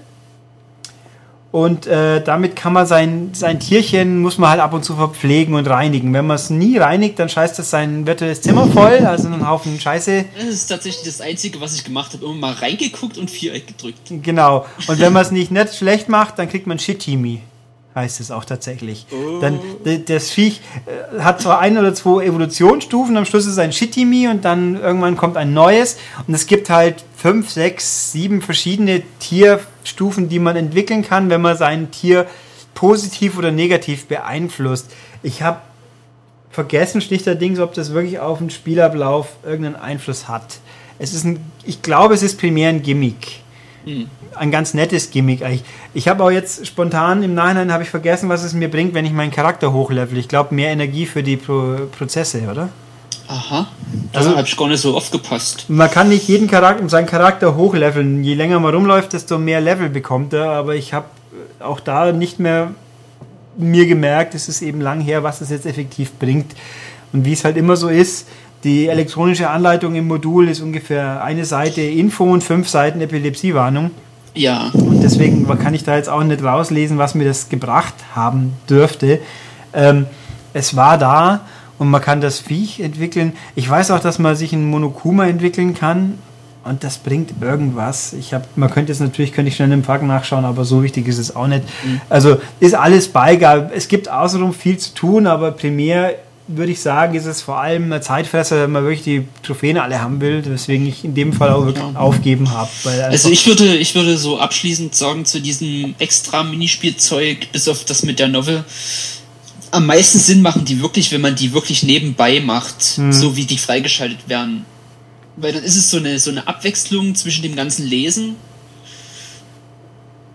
Und äh, damit kann man sein, sein Tierchen, muss man halt ab und zu verpflegen und reinigen. Wenn man es nie reinigt, dann scheißt das sein virtuelles Zimmer voll, also einen Haufen Scheiße. Das ist tatsächlich das Einzige, was ich gemacht habe. Immer mal reingeguckt und Viereck gedrückt. Genau. Und wenn man es nicht nett schlecht macht, dann kriegt man Shitimi heißt es auch tatsächlich. Oh. Dann das Viech äh, hat zwar ein oder zwei Evolutionsstufen, am Schluss ist es ein Shitimi und dann irgendwann kommt ein neues und es gibt halt fünf, sechs, sieben verschiedene Tierstufen, die man entwickeln kann, wenn man sein Tier positiv oder negativ beeinflusst. Ich habe vergessen schlichterdings, ob das wirklich auf den Spielablauf irgendeinen Einfluss hat. Es ist ein, ich glaube, es ist primär ein Gimmick. Hm ein ganz nettes Gimmick eigentlich. Ich habe auch jetzt spontan im Nachhinein habe ich vergessen, was es mir bringt, wenn ich meinen Charakter hochlevel. Ich glaube, mehr Energie für die Pro Prozesse, oder? Aha. Also habe ich gar nicht so oft gepasst. Man kann nicht jeden Charakter, seinen Charakter hochleveln. Je länger man rumläuft, desto mehr Level bekommt er. Aber ich habe auch da nicht mehr mir gemerkt, es ist eben lang her, was es jetzt effektiv bringt. Und wie es halt immer so ist, die elektronische Anleitung im Modul ist ungefähr eine Seite Info und fünf Seiten Epilepsiewarnung. Ja. Und deswegen kann ich da jetzt auch nicht rauslesen, was mir das gebracht haben dürfte. Ähm, es war da und man kann das Viech entwickeln. Ich weiß auch, dass man sich ein Monokuma entwickeln kann und das bringt irgendwas. Ich habe, man könnte jetzt natürlich, könnte ich schnell im Pack nachschauen, aber so wichtig ist es auch nicht. Mhm. Also ist alles beigeil. Es gibt außenrum viel zu tun, aber primär würde ich sagen, ist es vor allem ein Zeitfresser, wenn man wirklich die Trophäen alle haben will, weswegen ich in dem Fall auch wirklich ja. aufgeben habe. Also ich würde, ich würde so abschließend sagen, zu diesem extra Minispielzeug, bis auf das mit der Novel, am meisten Sinn machen die wirklich, wenn man die wirklich nebenbei macht, hm. so wie die freigeschaltet werden. Weil dann ist es so eine, so eine Abwechslung zwischen dem ganzen Lesen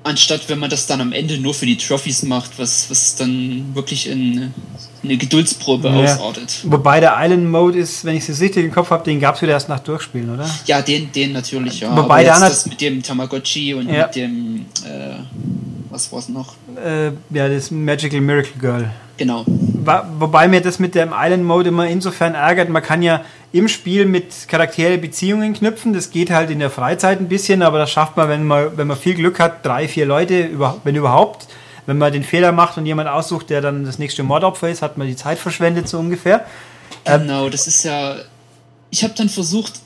anstatt wenn man das dann am Ende nur für die Trophys macht, was, was dann wirklich in eine Geduldsprobe ja. ausartet. Wobei der Island Mode ist, wenn ich es richtig im Kopf habe, den gab es wieder erst nach Durchspielen, oder? Ja, den, den natürlich, ja. Wobei der das mit dem Tamagotchi und ja. mit dem, äh, was war es noch? Äh, ja, das Magical Miracle Girl. Genau. Wobei mir das mit dem Island Mode immer insofern ärgert, man kann ja im Spiel mit Charaktere Beziehungen knüpfen. Das geht halt in der Freizeit ein bisschen, aber das schafft man, wenn man, wenn man viel Glück hat, drei, vier Leute, wenn überhaupt. Wenn man den Fehler macht und jemand aussucht, der dann das nächste Mordopfer ist, hat man die Zeit verschwendet, so ungefähr. Ähm, genau, das ist ja. Ich habe dann versucht,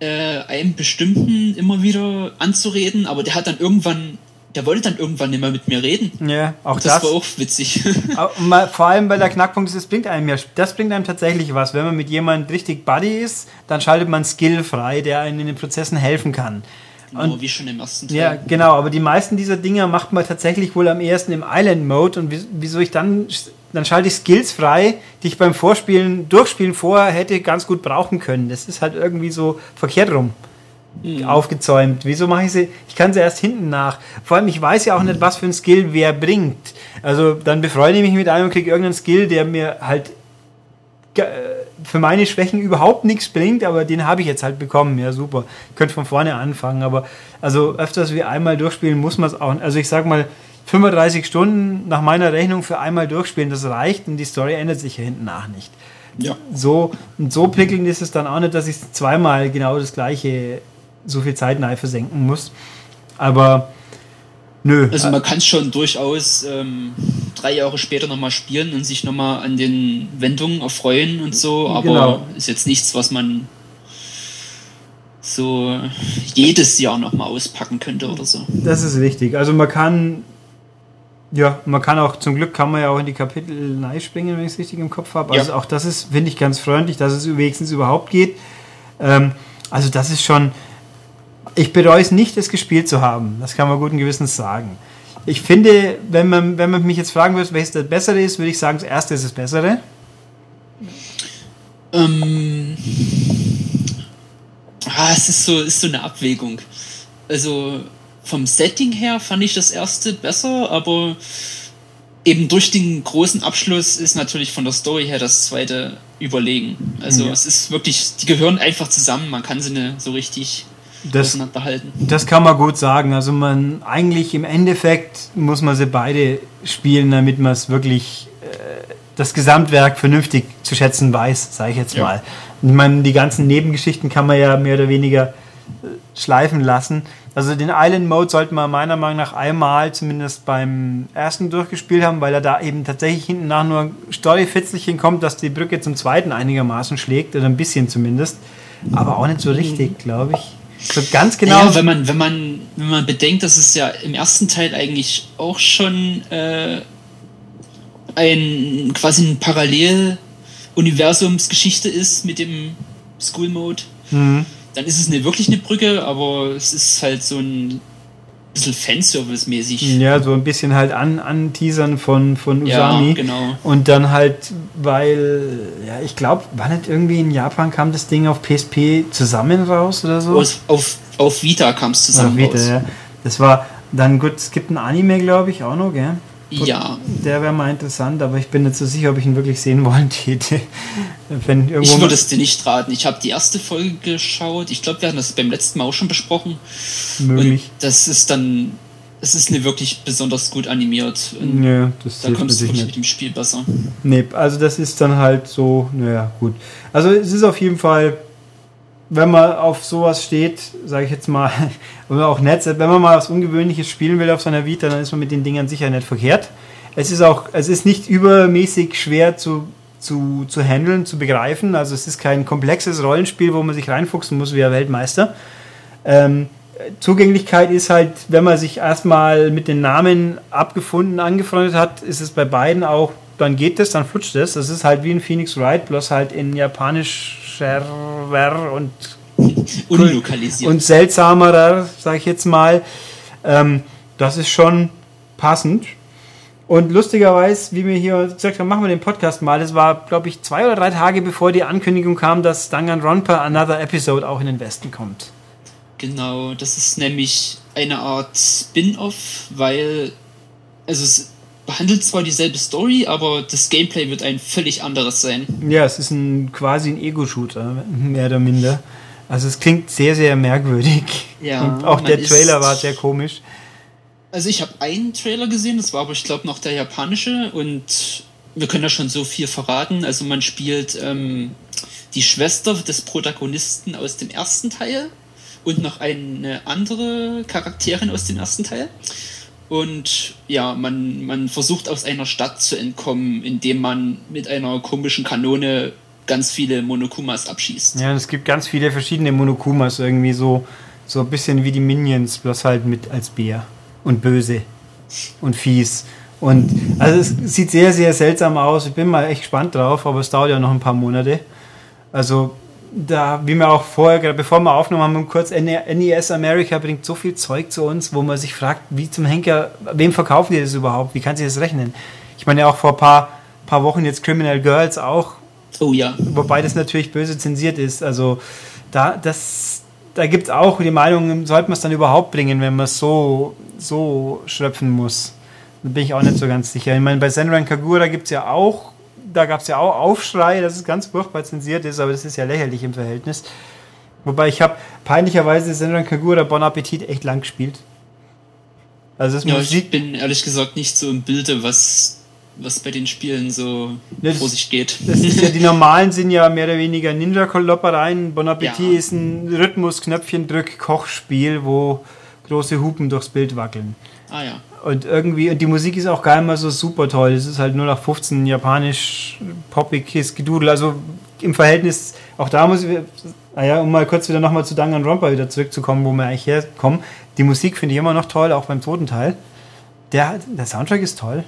äh, einem bestimmten immer wieder anzureden, aber der hat dann irgendwann der wollte dann irgendwann nicht mehr mit mir reden. Ja, auch das. Das war auch witzig. Vor allem, weil der Knackpunkt ist, das bringt einem ja, das bringt einem tatsächlich was. Wenn man mit jemandem richtig Buddy ist, dann schaltet man Skill frei, der einem in den Prozessen helfen kann. Genau, und, wie schon im ersten Teil. Ja, genau, aber die meisten dieser Dinger macht man tatsächlich wohl am ersten im Island-Mode und wieso ich dann, dann schalte ich Skills frei, die ich beim Vorspielen, Durchspielen vorher hätte ganz gut brauchen können. Das ist halt irgendwie so verkehrt rum mhm. aufgezäumt. Wieso mache ich sie? Ich kann sie erst hinten nach. Vor allem, ich weiß ja auch nicht, was für ein Skill wer bringt. Also dann befreunde ich mich mit einem und kriege irgendeinen Skill, der mir halt äh, für meine Schwächen überhaupt nichts bringt, aber den habe ich jetzt halt bekommen. Ja, super. Ich könnte von vorne anfangen, aber also öfters wie einmal durchspielen muss man es auch. Also ich sag mal, 35 Stunden nach meiner Rechnung für einmal durchspielen, das reicht und die Story ändert sich ja hinten nach nicht. Ja. So, und so prickelnd ist es dann auch nicht, dass ich zweimal genau das gleiche so viel Zeit nahe versenken muss. Aber nö. Also man kann es schon durchaus ähm, drei Jahre später nochmal spielen und sich nochmal an den Wendungen erfreuen und so, aber genau. ist jetzt nichts, was man so jedes Jahr nochmal auspacken könnte oder so. Das ist richtig. Also man kann ja, man kann auch, zum Glück kann man ja auch in die Kapitel springen, wenn ich es richtig im Kopf habe. Also ja. auch das ist, finde ich, ganz freundlich, dass es wenigstens überhaupt geht. Ähm, also das ist schon, ich bereue es nicht, es gespielt zu haben. Das kann man guten Gewissens sagen. Ich finde, wenn man, wenn man mich jetzt fragen würde, welches das Bessere ist, würde ich sagen, das erste ist das Bessere. Ähm, ah, es ist so, ist so eine Abwägung. Also vom Setting her fand ich das erste besser, aber eben durch den großen Abschluss ist natürlich von der Story her das zweite überlegen. Also ja. es ist wirklich, die gehören einfach zusammen, man kann sie nicht so richtig das, das kann man gut sagen. Also man eigentlich im Endeffekt muss man sie beide spielen, damit man es wirklich äh, das Gesamtwerk vernünftig zu schätzen weiß, sage ich jetzt ja. mal. Ich meine, die ganzen Nebengeschichten kann man ja mehr oder weniger äh, schleifen lassen. Also den Island Mode sollte man meiner Meinung nach einmal zumindest beim ersten durchgespielt haben, weil er da eben tatsächlich hinten nach nur ein Story-Fitzelchen kommt, dass die Brücke zum zweiten einigermaßen schlägt, oder ein bisschen zumindest. Aber auch nicht so richtig, glaube ich. So ganz genau. Ja, wenn man, wenn man, wenn man bedenkt, dass es ja im ersten Teil eigentlich auch schon äh, ein quasi ein Parallel-Universumsgeschichte ist mit dem School Mode, mhm. dann ist es nicht wirklich eine Brücke, aber es ist halt so ein bisschen Fanservice-mäßig. Ja, so ein bisschen halt an, anteasern von, von Usami. Ja, genau. Und dann halt, weil, ja, ich glaube, war nicht irgendwie in Japan kam das Ding auf PSP zusammen raus oder so? Aus, auf, auf Vita kam es zusammen auf Vita, raus. Ja. Das war dann gut, es gibt ein Anime, glaube ich, auch noch, gell? Ja. Der wäre mal interessant, aber ich bin nicht so sicher, ob ich ihn wirklich sehen wollen täte. Wenn irgendwo ich würde es dir nicht raten. Ich habe die erste Folge geschaut. Ich glaube, wir hatten das beim letzten Mal auch schon besprochen. Möglich. Und das ist dann. Es ist nicht wirklich besonders gut animiert. Und ja, das da kommst du wirklich nicht. mit dem Spiel besser. Nee, also das ist dann halt so, naja, gut. Also es ist auf jeden Fall wenn man auf sowas steht, sage ich jetzt mal, oder auch nett, wenn man mal was Ungewöhnliches spielen will auf seiner Vita, dann ist man mit den Dingern sicher nicht verkehrt. Es ist auch, es ist nicht übermäßig schwer zu, zu, zu handeln, zu begreifen. Also es ist kein komplexes Rollenspiel, wo man sich reinfuchsen muss wie ein Weltmeister. Ähm, Zugänglichkeit ist halt, wenn man sich erstmal mit den Namen abgefunden, angefreundet hat, ist es bei beiden auch, dann geht das, dann flutscht es. Das ist halt wie ein Phoenix Wright, bloß halt in japanisch schärfer und und seltsamer, sage ich jetzt mal. Ähm, das ist schon passend. Und lustigerweise, wie wir hier gesagt haben, machen wir den Podcast mal. Das war, glaube ich, zwei oder drei Tage bevor die Ankündigung kam, dass Danganronpa Another Episode auch in den Westen kommt. Genau, das ist nämlich eine Art Spin-off, weil also es behandelt zwar dieselbe Story, aber das Gameplay wird ein völlig anderes sein. Ja, es ist ein quasi ein Ego-Shooter, mehr oder minder. Also es klingt sehr, sehr merkwürdig. Ja, Und auch der Trailer war sehr komisch. Also ich habe einen Trailer gesehen, das war aber ich glaube noch der japanische und wir können ja schon so viel verraten. Also man spielt ähm, die Schwester des Protagonisten aus dem ersten Teil und noch eine andere Charakterin aus dem ersten Teil. Und ja, man, man versucht aus einer Stadt zu entkommen, indem man mit einer komischen Kanone ganz viele Monokumas abschießt. Ja, und es gibt ganz viele verschiedene Monokumas, irgendwie so, so ein bisschen wie die Minions, bloß halt mit als Bär. Und böse. Und fies. Und also es sieht sehr, sehr seltsam aus. Ich bin mal echt gespannt drauf, aber es dauert ja noch ein paar Monate. Also da, wie wir auch vorher, bevor wir aufgenommen haben, kurz NES America bringt so viel Zeug zu uns, wo man sich fragt, wie zum Henker, wem verkaufen die das überhaupt? Wie kann sich das rechnen? Ich meine ja auch vor ein paar, paar Wochen jetzt Criminal Girls auch. Oh ja. Wobei das natürlich böse zensiert ist. Also da, das, da gibt es auch die Meinung, sollte man es dann überhaupt bringen, wenn man es so, so schröpfen muss. Da bin ich auch nicht so ganz sicher. Ich meine, bei Senran Kagura gibt es ja auch da gab es ja auch Aufschrei, dass es ganz furchtbar zensiert ist, aber das ist ja lächerlich im Verhältnis. Wobei ich habe peinlicherweise Senran Kagura Bon Appetit echt lang gespielt. Also das ja, Musik ich bin ehrlich gesagt nicht so im Bilde, was, was bei den Spielen so ne, vor sich geht. Das ist ja, die normalen sind ja mehr oder weniger Ninja-Koloppereien. Bon Appetit ja. ist ein Rhythmus-Knöpfchen-Drück-Kochspiel, wo große Hupen durchs Bild wackeln. Ah ja. Und irgendwie, und die Musik ist auch gar nicht mal so super toll. Es ist halt nur nach 15 japanisch poppiges Gedudel. Also im Verhältnis, auch da muss ich, naja, um mal kurz wieder nochmal zu Danganronpa wieder zurückzukommen, wo wir eigentlich herkommen. Die Musik finde ich immer noch toll, auch beim zweiten Teil. Der, der Soundtrack ist toll.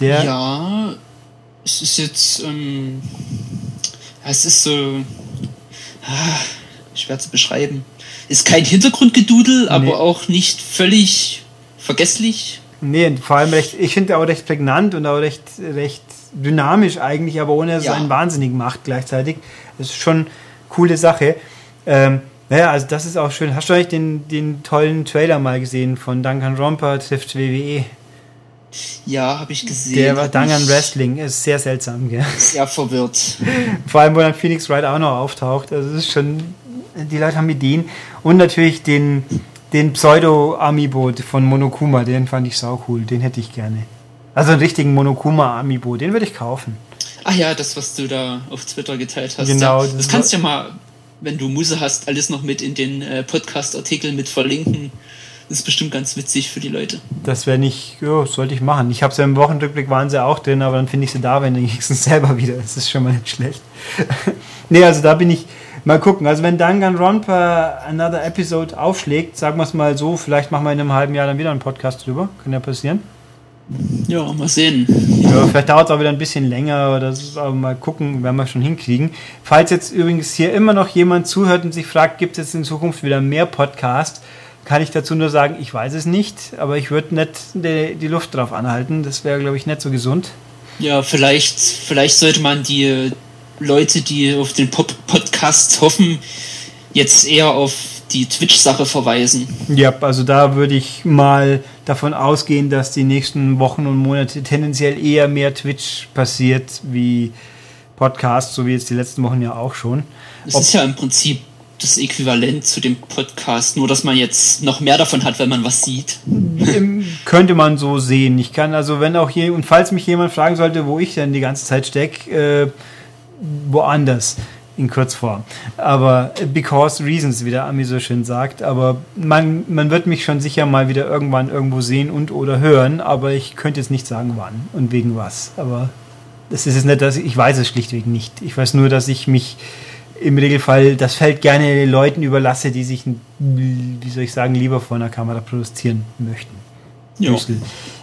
Der ja, es ist jetzt, ähm, es ist so ah, schwer zu beschreiben. Ist kein Hintergrundgedudel, nee. aber auch nicht völlig vergesslich. Nee, vor allem recht, ich finde auch recht prägnant und auch recht, recht dynamisch eigentlich, aber ohne dass ja. es einen wahnsinnig macht gleichzeitig. Das ist schon eine coole Sache. Ähm, naja, also das ist auch schön. Hast du eigentlich den, den tollen Trailer mal gesehen von Duncan Romper trifft WWE? Ja, habe ich gesehen. Der war Duncan Wrestling, ist sehr seltsam, gell? Sehr verwirrt. Vor allem, wo dann Phoenix Wright auch noch auftaucht. Also es ist schon, die Leute haben Ideen. Und natürlich den, den Pseudo-Amiibo von Monokuma, den fand ich sau cool. Den hätte ich gerne. Also einen richtigen Monokuma-Amiibo, den würde ich kaufen. Ach ja, das, was du da auf Twitter geteilt hast. Genau. Ja, das, das kannst du ja mal wenn du Musse hast, alles noch mit in den äh, Podcast-Artikel mit verlinken. Das ist bestimmt ganz witzig für die Leute. Das wäre nicht, ja, sollte ich machen. Ich habe sie ja im Wochenrückblick waren sie auch drin, aber dann finde ich sie da, wenn wenigstens selber wieder. Das ist schon mal nicht schlecht. nee, also da bin ich, mal gucken. Also wenn Danganronpa Another Episode aufschlägt, sagen wir es mal so, vielleicht machen wir in einem halben Jahr dann wieder einen Podcast drüber. Kann ja passieren. Ja, mal sehen. Ja, vielleicht dauert es auch wieder ein bisschen länger oder so, aber mal gucken, werden wir schon hinkriegen. Falls jetzt übrigens hier immer noch jemand zuhört und sich fragt, gibt es jetzt in Zukunft wieder mehr Podcasts, kann ich dazu nur sagen, ich weiß es nicht, aber ich würde nicht die, die, Luft drauf anhalten. Das wäre, glaube ich, nicht so gesund. Ja, vielleicht, vielleicht sollte man die Leute, die auf den Pop Podcast hoffen, jetzt eher auf die Twitch-Sache verweisen. Ja, also da würde ich mal davon ausgehen, dass die nächsten Wochen und Monate tendenziell eher mehr Twitch passiert wie Podcast, so wie jetzt die letzten Wochen ja auch schon. Es ist ja im Prinzip das Äquivalent zu dem Podcast, nur dass man jetzt noch mehr davon hat, wenn man was sieht. Könnte man so sehen. Ich kann also, wenn auch hier, und falls mich jemand fragen sollte, wo ich denn die ganze Zeit stecke, äh, woanders in Kurzform. Aber because reasons, wie der Ami so schön sagt. Aber man, man wird mich schon sicher mal wieder irgendwann irgendwo sehen und oder hören, aber ich könnte jetzt nicht sagen, wann und wegen was. Aber das ist es nicht, dass ich, ich weiß es schlichtweg nicht. Ich weiß nur, dass ich mich im Regelfall das Feld gerne Leuten überlasse, die sich, wie soll ich sagen, lieber vor einer Kamera produzieren möchten. Ja.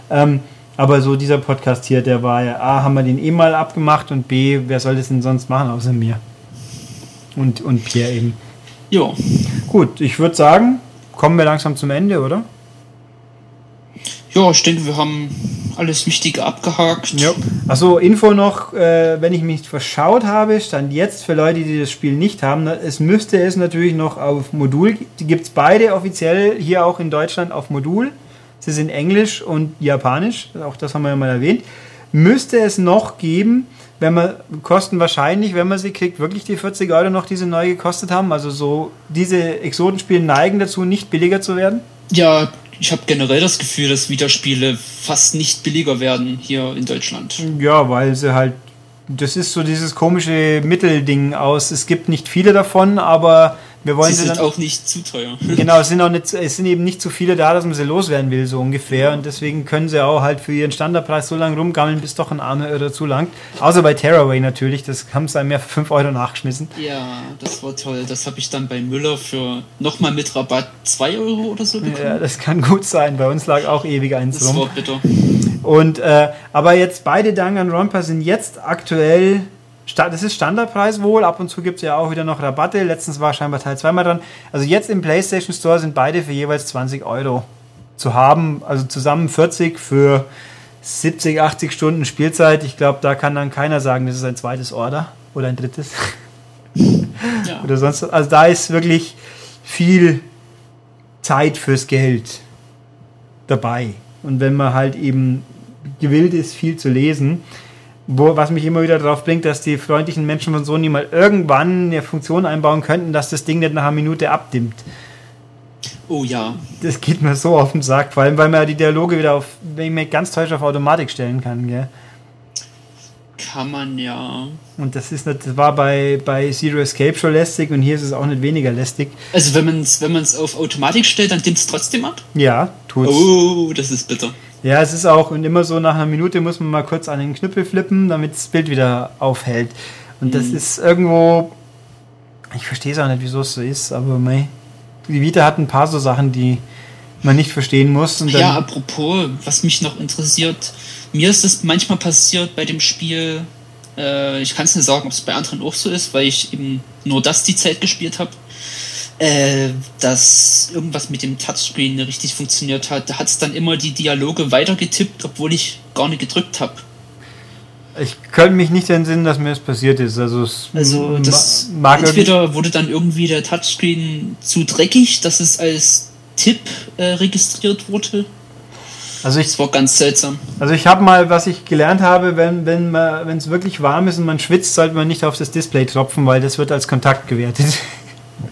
Ähm, aber so dieser Podcast hier, der war ja, A, haben wir den eh mal abgemacht und B, wer soll das denn sonst machen außer mir? Und, und Pierre eben. Ja. Gut, ich würde sagen, kommen wir langsam zum Ende, oder? Ja, ich denke, wir haben alles Wichtige abgehakt. Ja. Achso, Info noch, äh, wenn ich mich verschaut habe, stand jetzt für Leute, die das Spiel nicht haben, es müsste es natürlich noch auf Modul, die gibt es beide offiziell hier auch in Deutschland auf Modul. Sie sind Englisch und Japanisch, auch das haben wir ja mal erwähnt. Müsste es noch geben, wenn man kosten wahrscheinlich, wenn man sie kriegt, wirklich die 40 Euro noch, die sie neu gekostet haben. Also so diese Exotenspiele neigen dazu, nicht billiger zu werden. Ja, ich habe generell das Gefühl, dass Videospiele fast nicht billiger werden hier in Deutschland. Ja, weil sie halt, das ist so dieses komische Mittelding aus, es gibt nicht viele davon, aber wir wollen sie, sind auch nicht zu teuer. Genau, es sind, auch nicht, es sind eben nicht zu viele da, dass man sie loswerden will, so ungefähr. Und deswegen können sie auch halt für ihren Standardpreis so lange rumgammeln, bis doch ein Arme oder zulangt. Außer bei Terraway natürlich, das haben sie einem ja für 5 Euro nachgeschmissen. Ja, das war toll. Das habe ich dann bei Müller für nochmal mit Rabatt 2 Euro oder so bekommen. Ja, das kann gut sein. Bei uns lag auch ewig eins das rum. Das war bitter. Und, äh, aber jetzt beide Danganronpa sind jetzt aktuell das ist Standardpreis wohl. Ab und zu gibt es ja auch wieder noch Rabatte. Letztens war scheinbar Teil 2 mal dran. Also jetzt im PlayStation Store sind beide für jeweils 20 Euro zu haben. Also zusammen 40 für 70, 80 Stunden Spielzeit. Ich glaube, da kann dann keiner sagen, das ist ein zweites Order oder ein drittes. Ja. oder sonst. Also da ist wirklich viel Zeit fürs Geld dabei. Und wenn man halt eben gewillt ist, viel zu lesen, wo, was mich immer wieder darauf bringt, dass die freundlichen Menschen von Sony mal irgendwann eine Funktion einbauen könnten, dass das Ding nicht nach einer Minute abdimmt. Oh ja. Das geht mir so auf den Sack, vor allem weil man ja die Dialoge wieder auf, wenn ich mir ganz täusche, auf Automatik stellen kann, gell? Kann man ja. Und das ist nicht, das war bei, bei Zero Escape schon lästig und hier ist es auch nicht weniger lästig. Also wenn man es wenn auf Automatik stellt, dann dimmt es trotzdem ab? Ja, tut's. Oh, das ist bitter. Ja, es ist auch, und immer so nach einer Minute muss man mal kurz an den Knüppel flippen, damit das Bild wieder aufhält. Und mhm. das ist irgendwo, ich verstehe es auch nicht, wieso es so ist, aber mei, die Vita hat ein paar so Sachen, die man nicht verstehen muss. ja, apropos, was mich noch interessiert, mir ist es manchmal passiert bei dem Spiel, äh, ich kann es nicht sagen, ob es bei anderen auch so ist, weil ich eben nur das die Zeit gespielt habe äh, dass irgendwas mit dem Touchscreen richtig funktioniert hat. Da hat es dann immer die Dialoge weitergetippt, obwohl ich gar nicht gedrückt habe. Ich könnte mich nicht entsinnen, dass mir das passiert ist. Also, also das mag entweder wurde dann irgendwie der Touchscreen zu dreckig, dass es als Tipp äh, registriert wurde. Also ich, das war ganz seltsam. Also ich habe mal, was ich gelernt habe, wenn wenn es wirklich warm ist und man schwitzt, sollte man nicht auf das Display tropfen, weil das wird als Kontakt gewertet.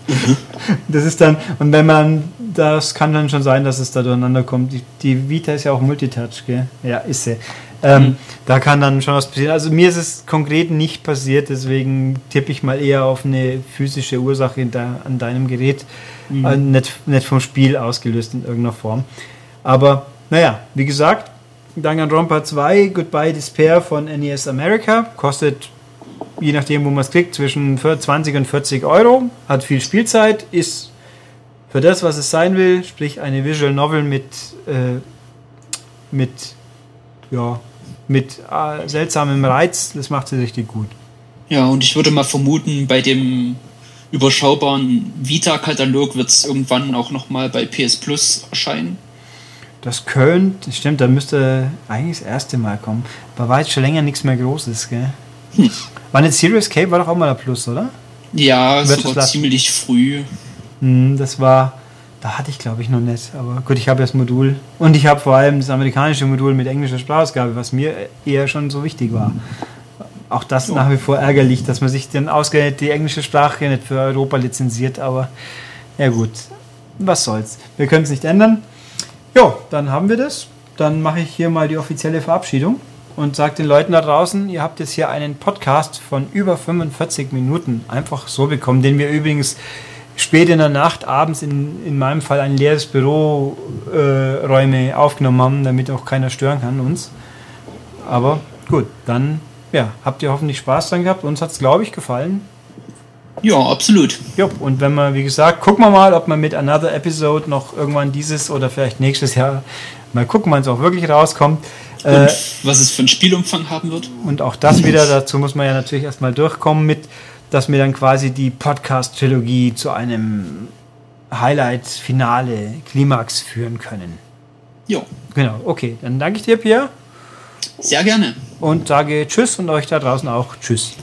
Das ist dann, und wenn man, das kann dann schon sein, dass es da durcheinander kommt. Die, die Vita ist ja auch Multitouch, gell? Ja, ist sie. Ähm, mhm. Da kann dann schon was passieren. Also mir ist es konkret nicht passiert, deswegen tippe ich mal eher auf eine physische Ursache de an deinem Gerät, mhm. äh, nicht, nicht vom Spiel ausgelöst in irgendeiner Form. Aber naja, wie gesagt, Danganronpa 2 Goodbye Despair von NES America kostet je nachdem, wo man es kriegt, zwischen 20 und 40 Euro, hat viel Spielzeit, ist für das, was es sein will, sprich eine Visual Novel mit, äh, mit, ja, mit äh, seltsamem Reiz, das macht sie richtig gut. Ja, und ich würde mal vermuten, bei dem überschaubaren Vita-Katalog wird es irgendwann auch nochmal bei PS Plus erscheinen. Das könnte, stimmt, da müsste eigentlich das erste Mal kommen. Aber war jetzt schon länger nichts mehr Großes, gell? Hm. War nicht Serious Cape war doch auch mal der Plus, oder? Ja, es war ziemlich früh. Hm, das war, da hatte ich glaube ich noch nicht. Aber gut, ich habe das Modul. Und ich habe vor allem das amerikanische Modul mit englischer Sprachausgabe, was mir eher schon so wichtig war. Auch das oh. nach wie vor ärgerlich, dass man sich dann ausgerechnet die englische Sprache nicht für Europa lizenziert. Aber ja gut, was soll's. Wir können es nicht ändern. Jo, dann haben wir das. Dann mache ich hier mal die offizielle Verabschiedung und sage den Leuten da draußen, ihr habt jetzt hier einen Podcast von über 45 Minuten einfach so bekommen, den wir übrigens spät in der Nacht, abends in, in meinem Fall ein leeres Büroräume äh, aufgenommen haben, damit auch keiner stören kann uns. Aber gut, dann ja, habt ihr hoffentlich Spaß dran gehabt. Uns hat es, glaube ich, gefallen. Ja, absolut. Ja, und wenn man, wie gesagt, gucken wir mal, ob man mit Another Episode noch irgendwann dieses oder vielleicht nächstes Jahr mal gucken, wann es auch wirklich rauskommt. Und äh, was es für einen Spielumfang haben wird. Und auch das wieder, dazu muss man ja natürlich erstmal durchkommen mit, dass wir dann quasi die Podcast-Trilogie zu einem Highlight, Finale, Klimax führen können. Jo. Genau, okay. Dann danke ich dir, Pierre. Sehr gerne. Und sage Tschüss und euch da draußen auch Tschüss.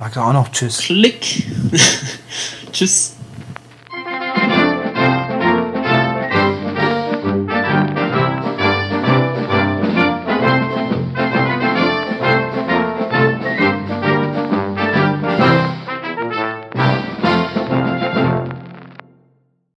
Sag auch noch Tschüss. Klick. tschüss.